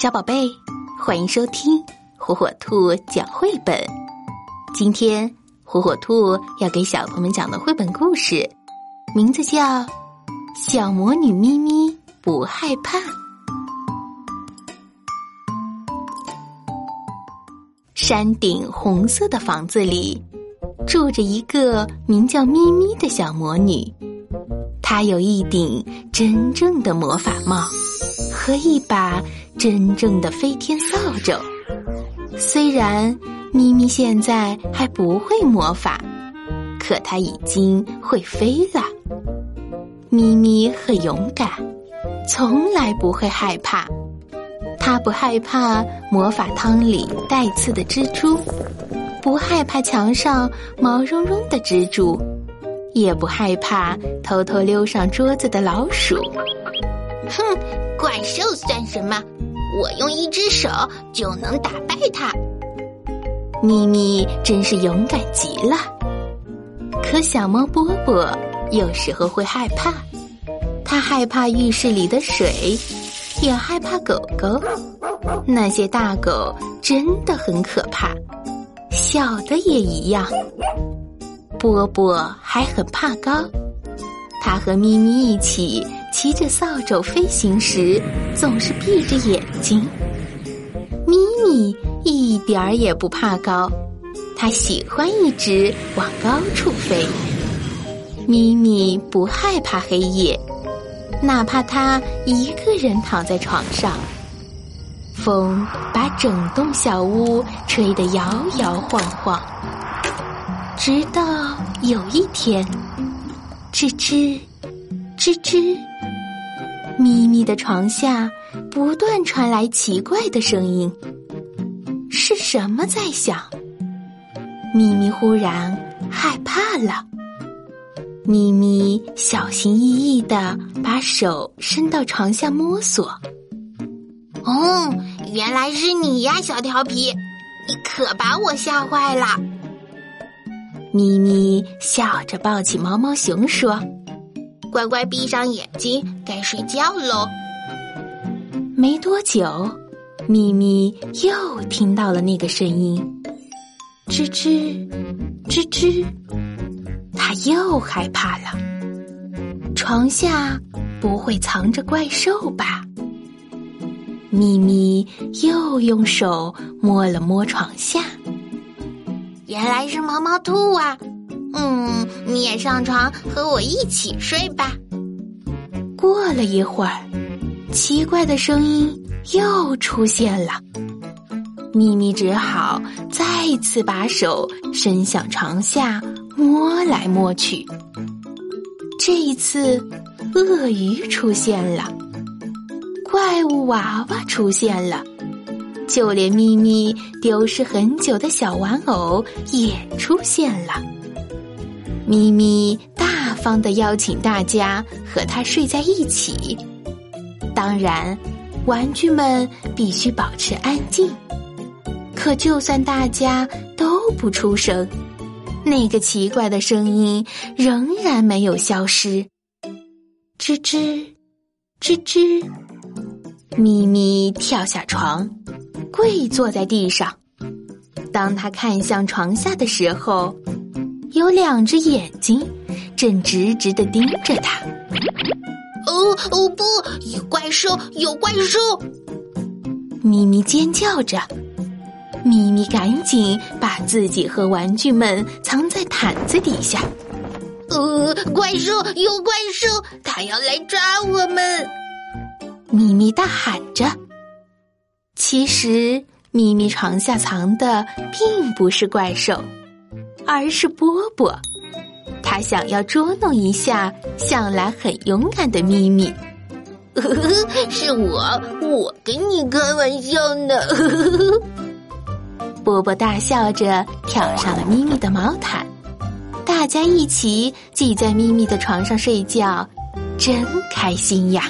小宝贝，欢迎收听火火兔讲绘本。今天火火兔要给小朋友们讲的绘本故事，名字叫《小魔女咪咪不害怕》。山顶红色的房子里，住着一个名叫咪咪的小魔女。她有一顶真正的魔法帽，和一把真正的飞天扫帚。虽然咪咪现在还不会魔法，可它已经会飞了。咪咪很勇敢，从来不会害怕。它不害怕魔法汤里带刺的蜘蛛，不害怕墙上毛茸茸的蜘蛛。也不害怕偷偷溜上桌子的老鼠。哼，怪兽算什么？我用一只手就能打败它。咪咪真是勇敢极了。可小猫波波有时候会害怕，它害怕浴室里的水，也害怕狗狗。那些大狗真的很可怕，小的也一样。波波还很怕高，他和咪咪一起骑着扫帚飞行时，总是闭着眼睛。咪咪一点儿也不怕高，它喜欢一直往高处飞。咪咪不害怕黑夜，哪怕它一个人躺在床上，风把整栋小屋吹得摇摇晃晃。直到有一天，吱吱，吱吱，咪咪的床下不断传来奇怪的声音。是什么在响？咪咪忽然害怕了。咪咪小心翼翼的把手伸到床下摸索。哦，原来是你呀，小调皮！你可把我吓坏了。咪咪笑着抱起毛毛熊说：“乖乖闭上眼睛，该睡觉喽。”没多久，咪咪又听到了那个声音，吱吱，吱吱，它又害怕了。床下不会藏着怪兽吧？咪咪又用手摸了摸床下。原来是毛毛兔啊！嗯，你也上床和我一起睡吧。过了一会儿，奇怪的声音又出现了。咪咪只好再次把手伸向床下摸来摸去。这一次，鳄鱼出现了，怪物娃娃出现了。就连咪咪丢失很久的小玩偶也出现了。咪咪大方的邀请大家和他睡在一起，当然，玩具们必须保持安静。可就算大家都不出声，那个奇怪的声音仍然没有消失。吱吱，吱吱，咪咪跳下床。跪坐在地上，当他看向床下的时候，有两只眼睛正直直的盯着他。哦哦不！有怪兽！有怪兽！咪咪尖叫着，咪咪赶紧把自己和玩具们藏在毯子底下。呃，怪兽！有怪兽！它要来抓我们！咪咪大喊着。其实，咪咪床下藏的并不是怪兽，而是波波。他想要捉弄一下向来很勇敢的咪咪。是我，我跟你开玩笑呢。波波大笑着跳上了咪咪的毛毯，大家一起挤在咪咪的床上睡觉，真开心呀。